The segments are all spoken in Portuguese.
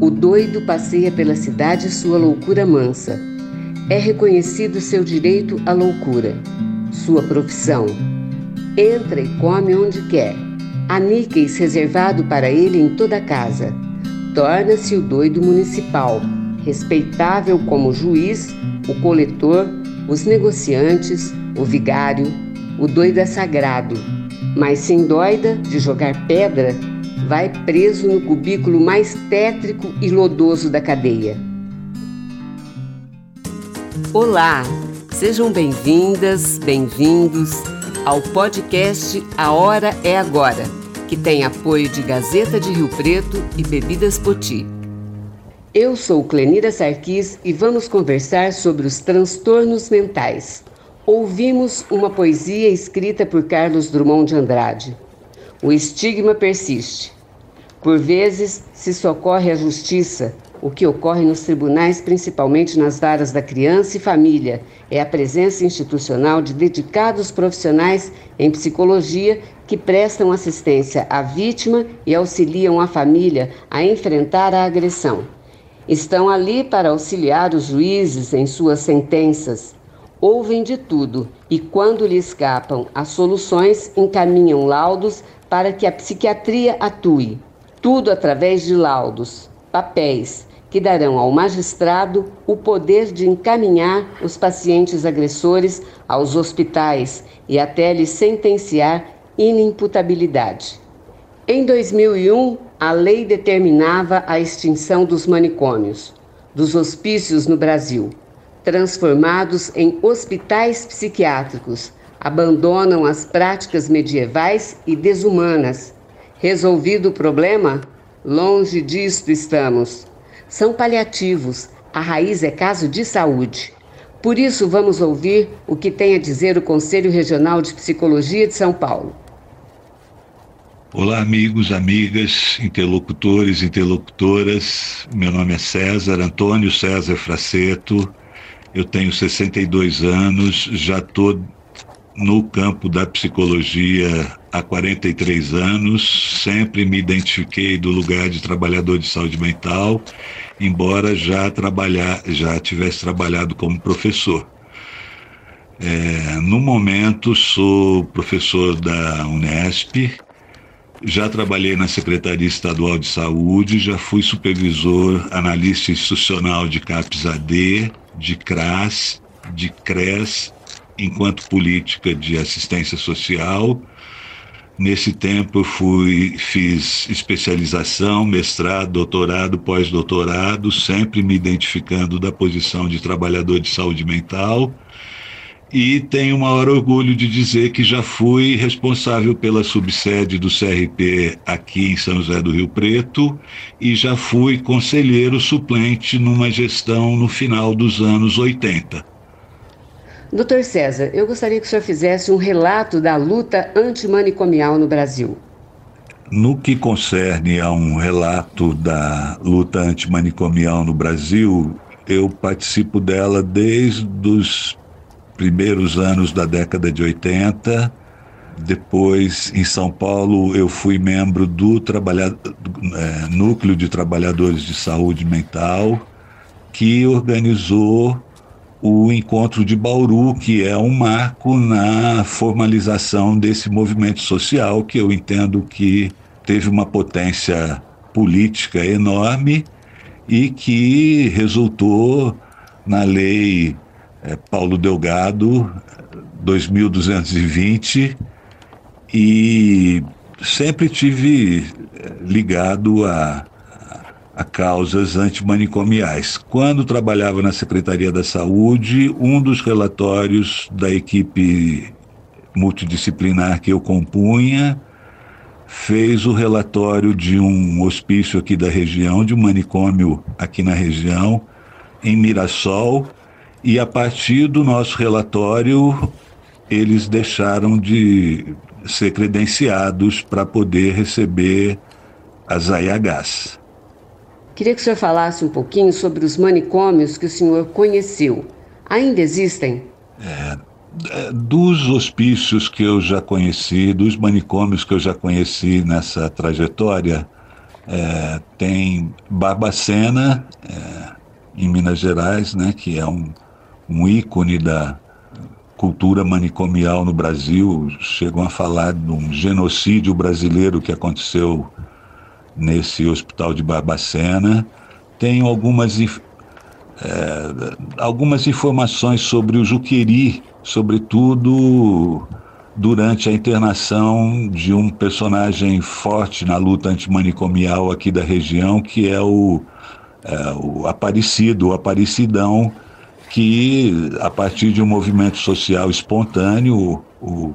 O doido passeia pela cidade sua loucura mansa. É reconhecido seu direito à loucura, sua profissão. Entra e come onde quer. Há níqueis reservado para ele em toda a casa. Torna-se o doido municipal, respeitável como juiz, o coletor, os negociantes, o vigário. O doido é sagrado, mas se endoida de jogar pedra, vai preso no cubículo mais tétrico e lodoso da cadeia. Olá, sejam bem-vindas, bem-vindos ao podcast A Hora é Agora, que tem apoio de Gazeta de Rio Preto e Bebidas Poti. Eu sou Clenira Sarquis e vamos conversar sobre os transtornos mentais. Ouvimos uma poesia escrita por Carlos Drummond de Andrade. O estigma persiste. Por vezes se socorre a justiça, o que ocorre nos tribunais, principalmente nas varas da criança e família, é a presença institucional de dedicados profissionais em psicologia que prestam assistência à vítima e auxiliam a família a enfrentar a agressão. Estão ali para auxiliar os juízes em suas sentenças. Ouvem de tudo e, quando lhe escapam as soluções, encaminham laudos para que a psiquiatria atue tudo através de laudos, papéis, que darão ao magistrado o poder de encaminhar os pacientes agressores aos hospitais e até lhes sentenciar inimputabilidade. Em 2001, a lei determinava a extinção dos manicômios, dos hospícios no Brasil, transformados em hospitais psiquiátricos, abandonam as práticas medievais e desumanas Resolvido o problema? Longe disto estamos. São paliativos, a raiz é caso de saúde. Por isso, vamos ouvir o que tem a dizer o Conselho Regional de Psicologia de São Paulo. Olá, amigos, amigas, interlocutores, interlocutoras. Meu nome é César Antônio César Fraceto. Eu tenho 62 anos, já estou no campo da psicologia há 43 anos, sempre me identifiquei do lugar de trabalhador de saúde mental, embora já trabalhar, já tivesse trabalhado como professor. É, no momento sou professor da Unesp, já trabalhei na Secretaria Estadual de Saúde, já fui supervisor analista institucional de CAPS-AD, de CRAS, de CRES enquanto política de assistência social. Nesse tempo eu fui, fiz especialização, mestrado, doutorado, pós-doutorado, sempre me identificando da posição de trabalhador de saúde mental. E tenho o maior orgulho de dizer que já fui responsável pela subsede do CRP aqui em São José do Rio Preto e já fui conselheiro suplente numa gestão no final dos anos 80. Doutor César, eu gostaria que o senhor fizesse um relato da luta antimanicomial no Brasil. No que concerne a um relato da luta antimanicomial no Brasil, eu participo dela desde os primeiros anos da década de 80. Depois, em São Paulo, eu fui membro do é, Núcleo de Trabalhadores de Saúde Mental, que organizou o encontro de Bauru, que é um marco na formalização desse movimento social, que eu entendo que teve uma potência política enorme e que resultou na lei é, Paulo Delgado 2220 e sempre tive eh, ligado a a causas antimanicomiais. Quando trabalhava na Secretaria da Saúde, um dos relatórios da equipe multidisciplinar que eu compunha fez o relatório de um hospício aqui da região, de um manicômio aqui na região, em Mirassol, e a partir do nosso relatório eles deixaram de ser credenciados para poder receber as AIHs. Queria que o senhor falasse um pouquinho sobre os manicômios que o senhor conheceu. Ainda existem? É, é, dos hospícios que eu já conheci, dos manicômios que eu já conheci nessa trajetória, É, tem Barbacena, é, em Minas Gerais, né, que é um, um ícone da cultura manicomial no Brasil. Chegam a falar de um genocídio brasileiro que aconteceu nesse hospital de Barbacena. Tem algumas, é, algumas informações sobre o Juqueri, sobretudo durante a internação de um personagem forte na luta antimanicomial aqui da região, que é o, é, o Aparecido, o Aparecidão, que a partir de um movimento social espontâneo, o, o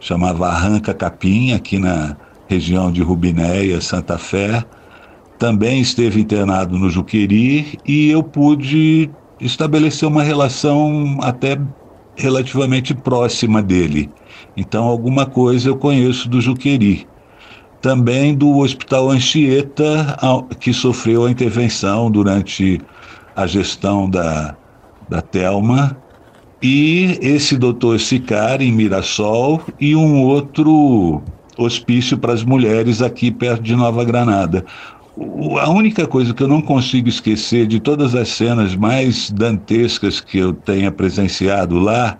chamava Arranca Capim, aqui na região de Rubinéia, Santa Fé, também esteve internado no Juqueri e eu pude estabelecer uma relação até relativamente próxima dele. Então, alguma coisa eu conheço do Juqueri. Também do Hospital Anchieta, que sofreu a intervenção durante a gestão da, da Telma, e esse doutor Sicari, em Mirassol, e um outro hospício para as mulheres aqui perto de Nova Granada. A única coisa que eu não consigo esquecer de todas as cenas mais dantescas que eu tenha presenciado lá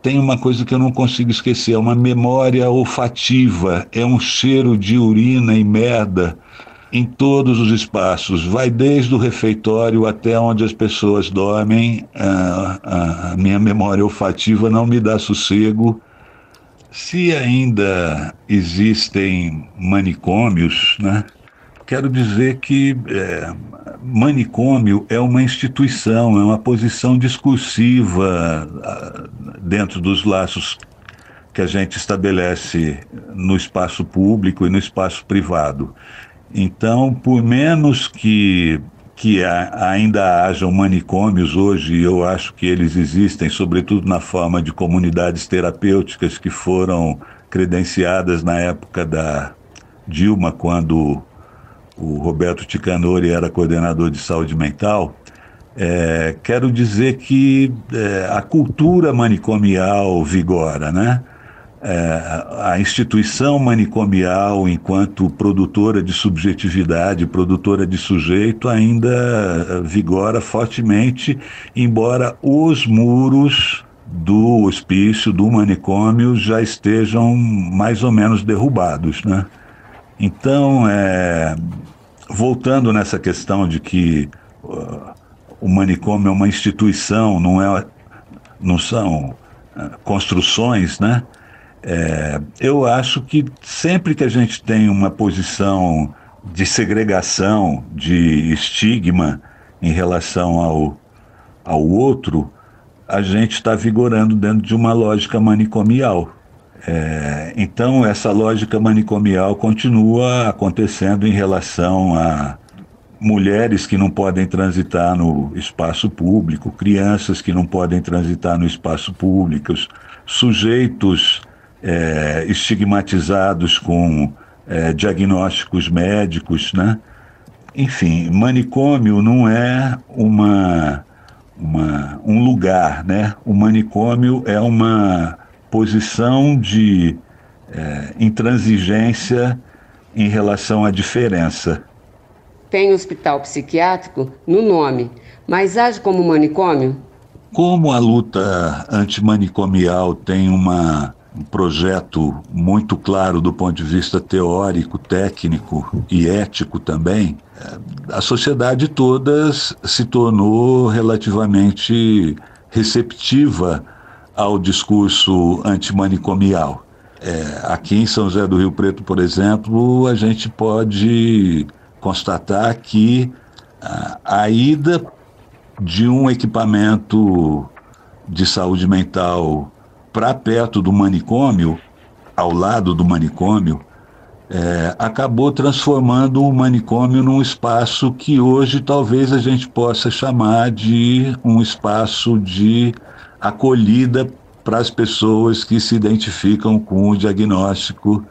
tem uma coisa que eu não consigo esquecer, é uma memória olfativa, é um cheiro de urina e merda em todos os espaços, vai desde o refeitório até onde as pessoas dormem. A, a minha memória olfativa não me dá sossego. Se ainda existem manicômios, né? quero dizer que é, manicômio é uma instituição, é uma posição discursiva ah, dentro dos laços que a gente estabelece no espaço público e no espaço privado. Então, por menos que que ainda hajam manicômios hoje, eu acho que eles existem, sobretudo na forma de comunidades terapêuticas que foram credenciadas na época da Dilma, quando o Roberto Ticanori era coordenador de saúde mental, é, quero dizer que é, a cultura manicomial vigora, né? É, a instituição manicomial, enquanto produtora de subjetividade, produtora de sujeito, ainda vigora fortemente, embora os muros do hospício, do manicômio, já estejam mais ou menos derrubados, né? Então, é, voltando nessa questão de que uh, o manicômio é uma instituição, não, é, não são uh, construções, né? É, eu acho que sempre que a gente tem uma posição de segregação, de estigma em relação ao, ao outro, a gente está vigorando dentro de uma lógica manicomial. É, então, essa lógica manicomial continua acontecendo em relação a mulheres que não podem transitar no espaço público, crianças que não podem transitar no espaço público, sujeitos é, estigmatizados com é, diagnósticos médicos, né? Enfim, manicômio não é uma, uma, um lugar, né? O manicômio é uma posição de é, intransigência em relação à diferença. Tem hospital psiquiátrico no nome, mas age como manicômio? Como a luta antimanicomial tem uma, um projeto muito claro do ponto de vista teórico, técnico e ético também, é, a sociedade toda se tornou relativamente receptiva ao discurso antimanicomial. É, aqui em São José do Rio Preto, por exemplo, a gente pode constatar que a, a ida de um equipamento de saúde mental para perto do manicômio, ao lado do manicômio, é, acabou transformando o manicômio num espaço que hoje talvez a gente possa chamar de um espaço de acolhida para as pessoas que se identificam com o diagnóstico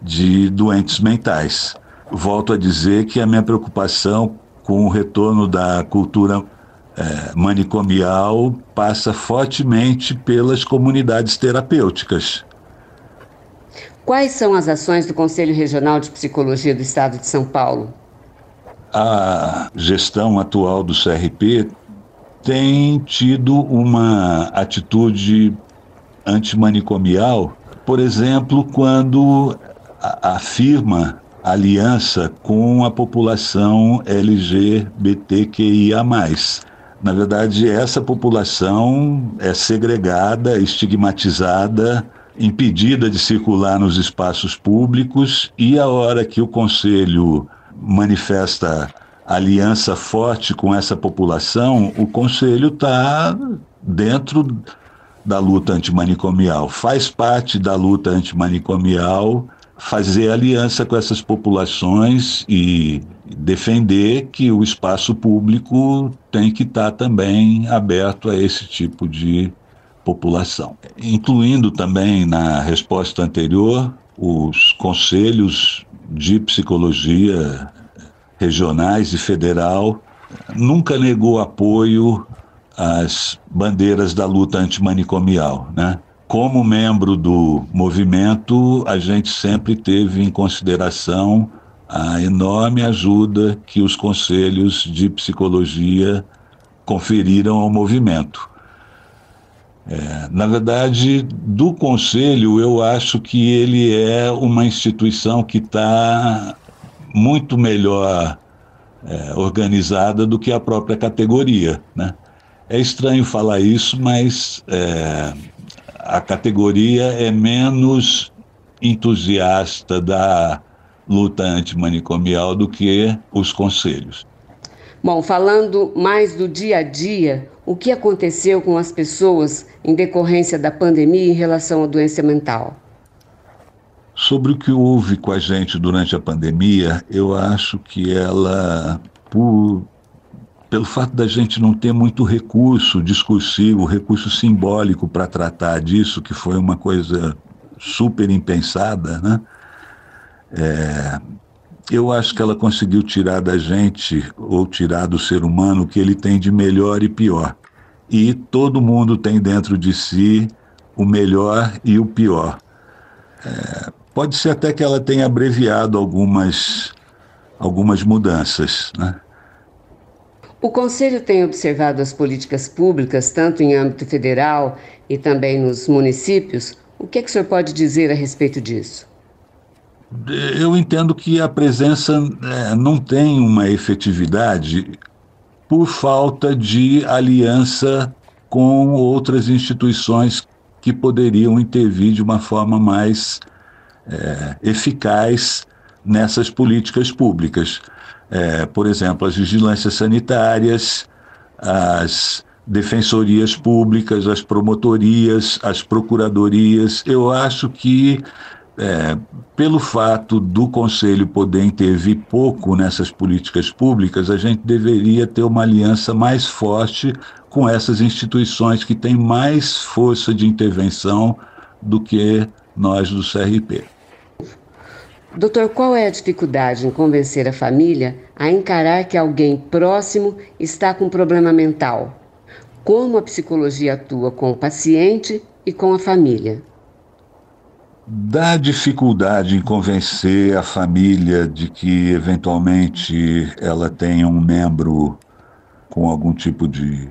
de doentes mentais. Volto a dizer que a minha preocupação com o retorno da cultura é, manicomial passa fortemente pelas comunidades terapêuticas. Quais são as ações do Conselho Regional de Psicologia do Estado de São Paulo? A gestão atual do CRP tem tido uma atitude antimanicomial, por exemplo, quando afirma aliança com a população LGBTQIA. Na verdade, essa população é segregada, estigmatizada, impedida de circular nos espaços públicos, e a hora que o Conselho manifesta aliança forte com essa população, o Conselho está dentro da luta antimanicomial, faz parte da luta antimanicomial fazer aliança com essas populações e defender que o espaço público tem que estar tá também aberto a esse tipo de população. Incluindo também na resposta anterior os conselhos de psicologia regionais e federal nunca negou apoio às bandeiras da luta antimanicomial, né? como membro do movimento, a gente sempre teve em consideração a enorme ajuda que os conselhos de psicologia conferiram ao movimento. É, na verdade, do conselho, eu acho que ele é uma instituição que está muito melhor é, organizada do que a própria categoria. Né? É estranho falar isso, mas é, a categoria é menos entusiasta da luta antimanicomial do que os conselhos. Bom, falando mais do dia a dia, o que aconteceu com as pessoas em decorrência da pandemia em relação à doença mental? Sobre o que houve com a gente durante a pandemia, eu acho que ela, por pelo fato da gente não ter muito recurso discursivo, recurso simbólico para tratar disso, que foi uma coisa super impensada, né? É, eu acho que ela conseguiu tirar da gente, ou tirar do ser humano, o que ele tem de melhor e pior. E todo mundo tem dentro de si o melhor e o pior. É, pode ser até que ela tenha abreviado algumas, algumas mudanças, né? O Conselho tem observado as políticas públicas, tanto em âmbito federal e também nos municípios. O que, é que o senhor pode dizer a respeito disso? Eu entendo que a presença é, não tem uma efetividade por falta de aliança com outras instituições que poderiam intervir de uma forma mais é, eficaz nessas políticas públicas é, por exemplo, as vigilâncias sanitárias, as defensorias públicas, as promotorias, as procuradorias. Eu acho que, é, pelo fato do Conselho poder intervir pouco nessas políticas públicas, a gente deveria ter uma aliança mais forte com essas instituições que têm mais força de intervenção do que nós do CRP. Doutor, qual é a dificuldade em convencer a família a encarar que alguém próximo está com problema mental? Como a psicologia atua com o paciente e com a família? Dá dificuldade em convencer a família de que, eventualmente, ela tenha um membro com algum tipo de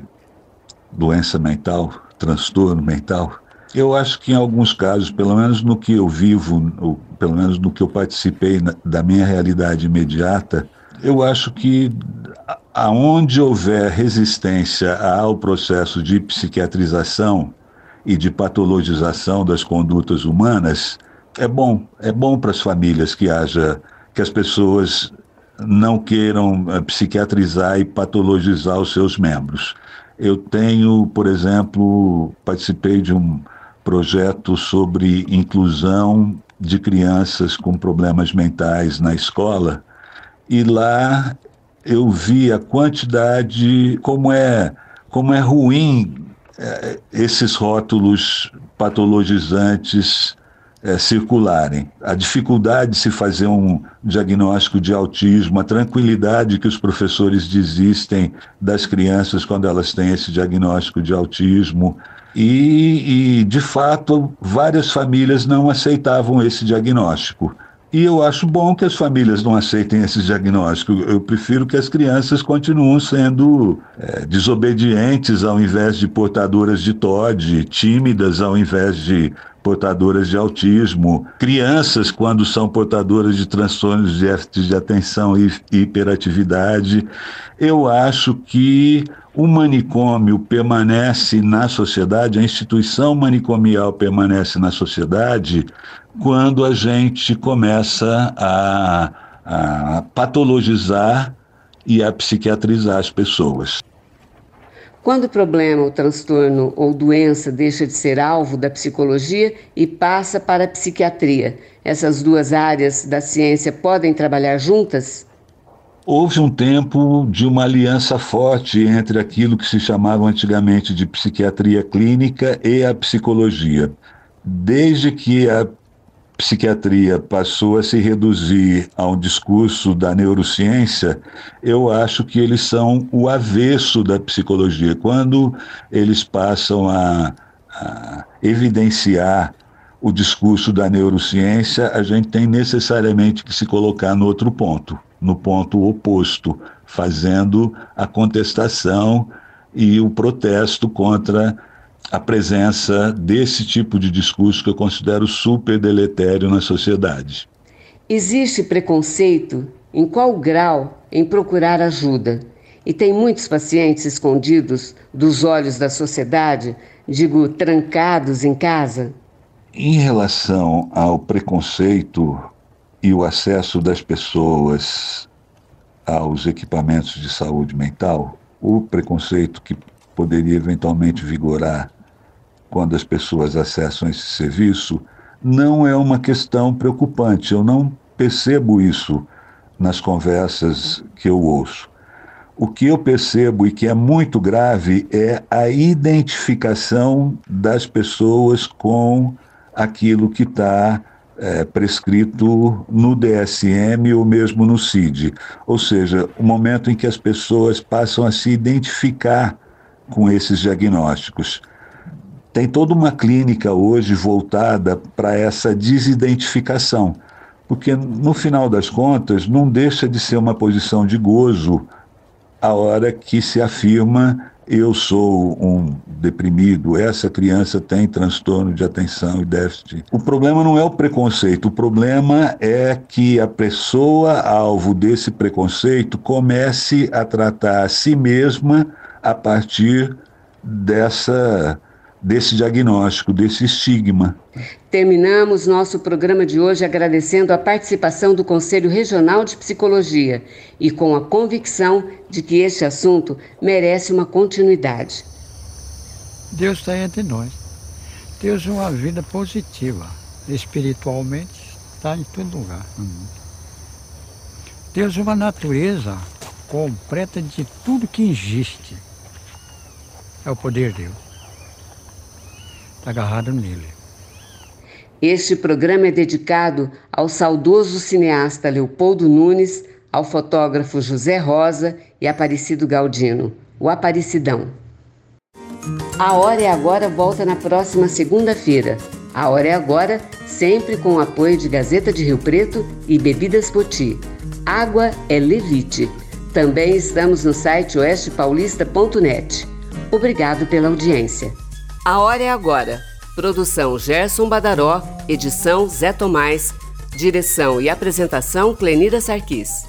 doença mental, transtorno mental? Eu acho que em alguns casos, pelo menos no que eu vivo, pelo menos no que eu participei na, da minha realidade imediata, eu acho que aonde houver resistência ao processo de psiquiatrização e de patologização das condutas humanas, é bom, é bom para as famílias que haja que as pessoas não queiram eh, psiquiatrizar e patologizar os seus membros. Eu tenho, por exemplo, participei de um projeto sobre inclusão de crianças com problemas mentais na escola e lá eu vi a quantidade como é como é ruim é, esses rótulos patologizantes é, circularem. A dificuldade de se fazer um diagnóstico de autismo, a tranquilidade que os professores desistem das crianças quando elas têm esse diagnóstico de autismo, E, e, de fato, várias famílias não aceitavam esse diagnóstico. E eu acho bom que as famílias não aceitem esse diagnóstico. Eu prefiro que as crianças continuem sendo é, desobedientes ao invés de portadoras de TOD, tímidas ao invés de portadoras de autismo, crianças quando são portadoras de transtornos de déficit de atenção e hiperatividade. Eu acho que o manicômio permanece na sociedade, a instituição manicomial permanece na sociedade quando a gente começa a, a patologizar e a psiquiatrizar as pessoas. Quando o problema, o transtorno ou doença deixa de ser alvo da psicologia e passa para a psiquiatria, essas duas áreas da ciência podem trabalhar juntas? Houve um tempo de uma aliança forte entre aquilo que se chamava antigamente de psiquiatria clínica e a psicologia. Desde que a psiquiatria passou a se reduzir a um discurso da neurociência, eu acho que eles são o avesso da psicologia. Quando eles passam a, a evidenciar o discurso da neurociência, a gente tem necessariamente que se colocar no outro ponto, no ponto oposto, fazendo a contestação e o protesto contra a presença desse tipo de discurso que eu considero super deletério na sociedade. Existe preconceito em qual grau em procurar ajuda? E tem muitos pacientes escondidos dos olhos da sociedade, digo, trancados em casa? Em relação ao preconceito e o acesso das pessoas aos equipamentos de saúde mental, o preconceito que poderia eventualmente vigorar quando as pessoas acessam esse serviço não é uma questão preocupante. Eu não percebo isso nas conversas que eu ouço. O que eu percebo e que é muito grave é a identificação das pessoas com aquilo que está é, prescrito no DSM ou mesmo no CID. Ou seja, o momento em que as pessoas passam a se identificar com esses diagnósticos. Tem toda uma clínica hoje voltada para essa desidentificação, porque no final das contas não deixa de ser uma posição de gozo a hora que se afirma eu sou um deprimido, essa criança tem transtorno de atenção e déficit. O problema não é o preconceito, o problema é que a pessoa alvo desse preconceito comece a tratar a si mesma a partir dessa desse diagnóstico, desse estigma. Terminamos nosso programa de hoje agradecendo a participação do Conselho Regional de Psicologia e com a convicção de que este assunto merece uma continuidade. Deus está entre nós. Deus é uma vida positiva. Espiritualmente está em todo lugar. Deus é uma natureza completa de tudo que existe. É o poder de Deus agarrado nele. Este programa é dedicado ao saudoso cineasta Leopoldo Nunes, ao fotógrafo José Rosa e Aparecido Galdino, o Aparecidão. A Hora é Agora volta na próxima segunda-feira. A Hora é Agora, sempre com o apoio de Gazeta de Rio Preto e Bebidas Poti. Água é Levite. Também estamos no site oestepaulista.net. Obrigado pela audiência. A Hora é Agora. Produção Gerson Badaró, edição Zé Tomás, direção e apresentação Clenira Sarquis.